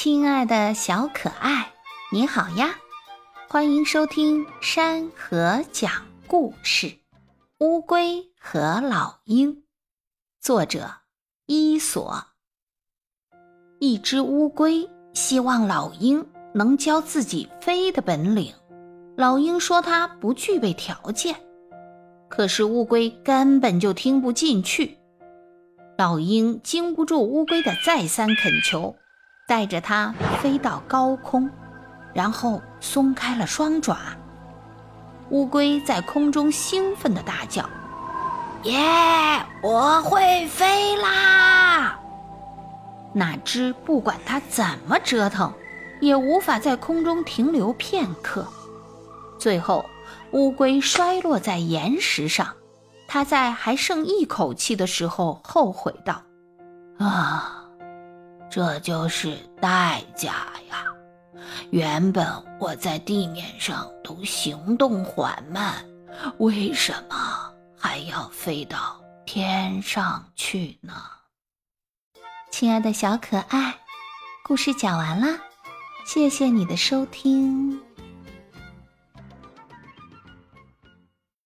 亲爱的小可爱，你好呀！欢迎收听山河讲故事，《乌龟和老鹰》。作者：伊索。一只乌龟希望老鹰能教自己飞的本领，老鹰说它不具备条件，可是乌龟根本就听不进去。老鹰经不住乌龟的再三恳求。带着它飞到高空，然后松开了双爪。乌龟在空中兴奋地大叫：“耶！我会飞啦！”哪知不管它怎么折腾，也无法在空中停留片刻。最后，乌龟摔落在岩石上。它在还剩一口气的时候，后悔道：“啊！”这就是代价呀！原本我在地面上都行动缓慢，为什么还要飞到天上去呢？亲爱的小可爱，故事讲完了，谢谢你的收听。